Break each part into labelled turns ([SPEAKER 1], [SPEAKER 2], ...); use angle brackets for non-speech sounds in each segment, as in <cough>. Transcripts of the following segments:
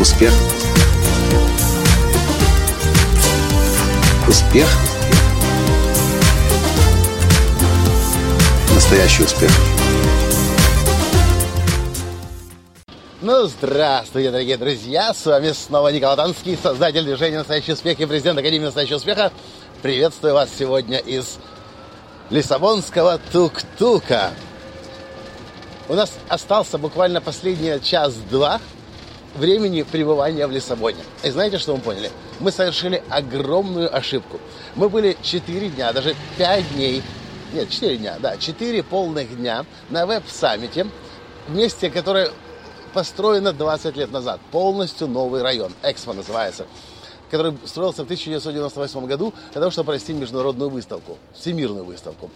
[SPEAKER 1] Успех. Успех. Настоящий успех.
[SPEAKER 2] Ну, здравствуйте, дорогие друзья! С вами снова Николай Танский, создатель движения «Настоящий успех» и президент Академии «Настоящего успеха». Приветствую вас сегодня из Лиссабонского Тук-Тука. У нас остался буквально последний час-два времени пребывания в Лиссабоне. И знаете, что мы поняли? Мы совершили огромную ошибку. Мы были 4 дня, даже 5 дней, нет, 4 дня, да, 4 полных дня на веб-саммите, месте, которое построено 20 лет назад. Полностью новый район, Экспо называется который строился в 1998 году для того, чтобы провести международную выставку, всемирную выставку.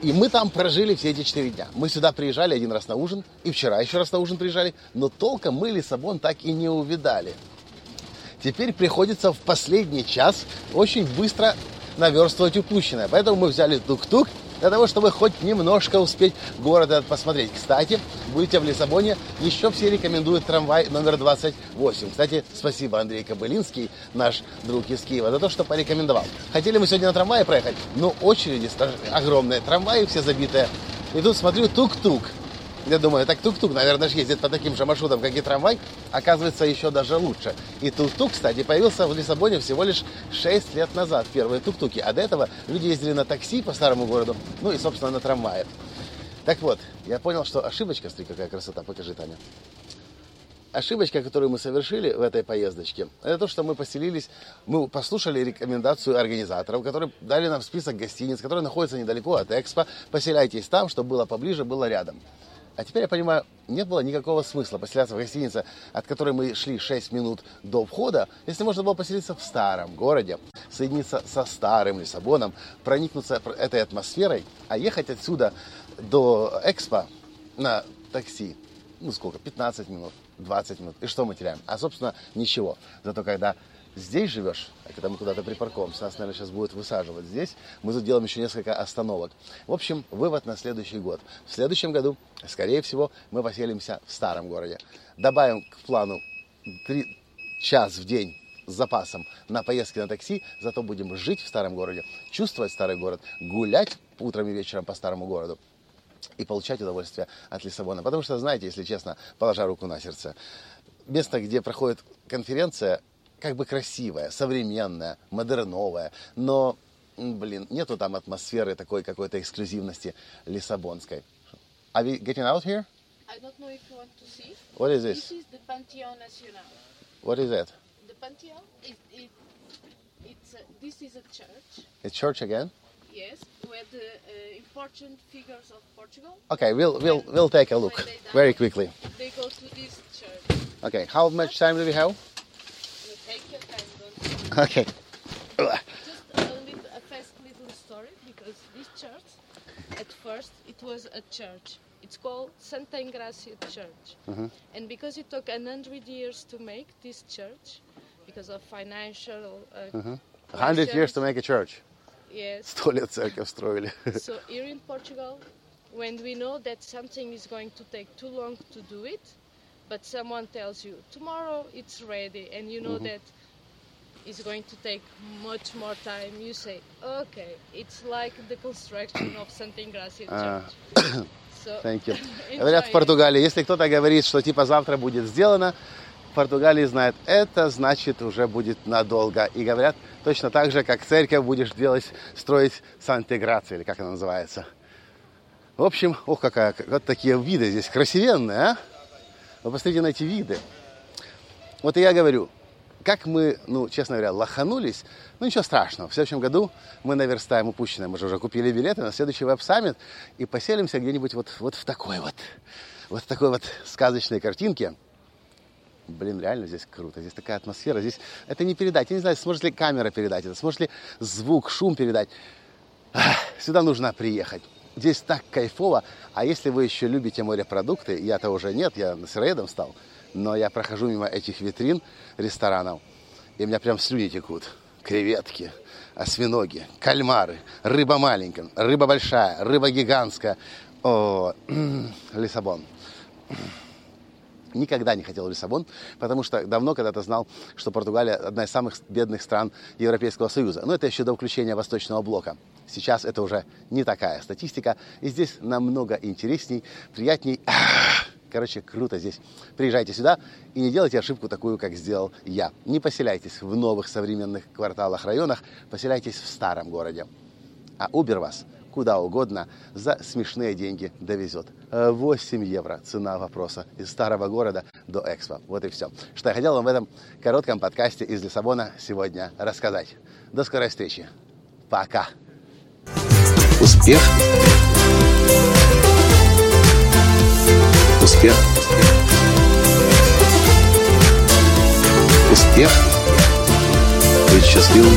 [SPEAKER 2] И мы там прожили все эти четыре дня. Мы сюда приезжали один раз на ужин, и вчера еще раз на ужин приезжали, но толком мы Лиссабон так и не увидали. Теперь приходится в последний час очень быстро наверстывать упущенное. Поэтому мы взяли тук-тук для того, чтобы хоть немножко успеть город этот посмотреть. Кстати, будете в Лиссабоне, еще все рекомендуют трамвай номер 28. Кстати, спасибо Андрей Кобылинский, наш друг из Киева, за то, что порекомендовал. Хотели мы сегодня на трамвае проехать, но очереди огромные, трамваи все забитые. И тут смотрю, тук-тук. Я думаю, так тук-тук, наверное, ездит по таким же маршрутам, как и трамвай. Оказывается, еще даже лучше. И тук-тук, кстати, появился в Лиссабоне всего лишь 6 лет назад, первые тук-туки. А до этого люди ездили на такси по старому городу, ну и, собственно, на трамвае. Так вот, я понял, что ошибочка, смотри, какая красота, покажи, Таня. Ошибочка, которую мы совершили в этой поездочке, это то, что мы поселились, мы послушали рекомендацию организаторов, которые дали нам список гостиниц, которые находятся недалеко от Экспо. Поселяйтесь там, чтобы было поближе, было рядом. А теперь я понимаю, нет было никакого смысла поселяться в гостинице, от которой мы шли 6 минут до входа, если можно было поселиться в старом городе, соединиться со старым Лиссабоном, проникнуться этой атмосферой, а ехать отсюда до Экспо на такси, ну сколько, 15 минут, 20 минут. И что мы теряем? А, собственно, ничего. Зато когда здесь живешь, а когда мы куда-то припаркуемся, нас, наверное, сейчас будут высаживать здесь, мы тут делаем еще несколько остановок. В общем, вывод на следующий год. В следующем году, скорее всего, мы поселимся в старом городе. Добавим к плану 3 час в день с запасом на поездки на такси, зато будем жить в старом городе, чувствовать старый город, гулять утром и вечером по старому городу и получать удовольствие от Лиссабона. Потому что, знаете, если честно, положа руку на сердце, место, где проходит конференция, как бы красивая, современная, модерновая, но, блин, нету там атмосферы такой какой-то эксклюзивности лиссабонской. Are we getting out here?
[SPEAKER 3] I don't know if you want to see.
[SPEAKER 2] What is this?
[SPEAKER 3] This is the Pantheon Nacional.
[SPEAKER 2] What is that?
[SPEAKER 3] The Pantheon, it, it, it's a, this is a church,
[SPEAKER 2] A church again?
[SPEAKER 3] yes, where the uh, important figures of Portugal,
[SPEAKER 2] Okay, we'll, we'll, we'll take a look very quickly.
[SPEAKER 3] they go to this church.
[SPEAKER 2] Okay, how much time do we have?
[SPEAKER 3] Take your time,
[SPEAKER 2] Okay.
[SPEAKER 3] Just uh, a, little, a fast little story because this church, at first, it was a church. It's called Santa Engracia Church. Mm -hmm. And because it took 100 years to make this church, because of financial. Uh,
[SPEAKER 2] mm -hmm. 100 years to make a church.
[SPEAKER 3] Yes. <laughs> <laughs> so here in Portugal, when we know that something is going to take too long to do it, but someone tells you tomorrow it's ready, and you know that it's going to take much more time, you say, okay, it's like the construction of Santa Engracia
[SPEAKER 2] Ah.
[SPEAKER 3] Church. <coughs> So
[SPEAKER 2] Thank you. <laughs> Говорят в. Португалии, если кто-то говорит, что типа завтра будет сделано, в Португалии знают, это значит уже будет надолго. И говорят точно так же, как церковь будешь делать, строить Санта-Грация, или как она называется. В общем, ох, какая, вот такие виды здесь красивенные, а? Вы посмотрите на эти виды. Вот и я говорю, как мы, ну, честно говоря, лоханулись, ну, ничего страшного. В следующем году мы наверстаем упущенное. Мы же уже купили билеты на следующий веб-саммит и поселимся где-нибудь вот, вот в такой вот, вот в такой вот сказочной картинке. Блин, реально здесь круто. Здесь такая атмосфера. Здесь это не передать. Я не знаю, сможет ли камера передать это, сможет ли звук, шум передать. Ах, Сюда нужно приехать. Здесь так кайфово. А если вы еще любите морепродукты, я-то уже нет, я сыроедом стал, но я прохожу мимо этих витрин ресторанов, и у меня прям слюни текут. Креветки, осьминоги, кальмары, рыба маленькая, рыба большая, рыба гигантская. О, <clears throat> Лиссабон. Никогда не хотел в Лиссабон, потому что давно когда-то знал, что Португалия одна из самых бедных стран Европейского Союза. Но это еще до включения Восточного блока. Сейчас это уже не такая статистика, и здесь намного интересней, приятней. <coughs> Короче, круто здесь. Приезжайте сюда и не делайте ошибку такую, как сделал я. Не поселяйтесь в новых современных кварталах, районах, поселяйтесь в старом городе. А Uber вас куда угодно за смешные деньги довезет. 8 евро цена вопроса из старого города до Экспо. Вот и все. Что я хотел вам в этом коротком подкасте из Лиссабона сегодня рассказать. До скорой встречи. Пока.
[SPEAKER 1] Успех. Успех. Успех. Быть счастливым,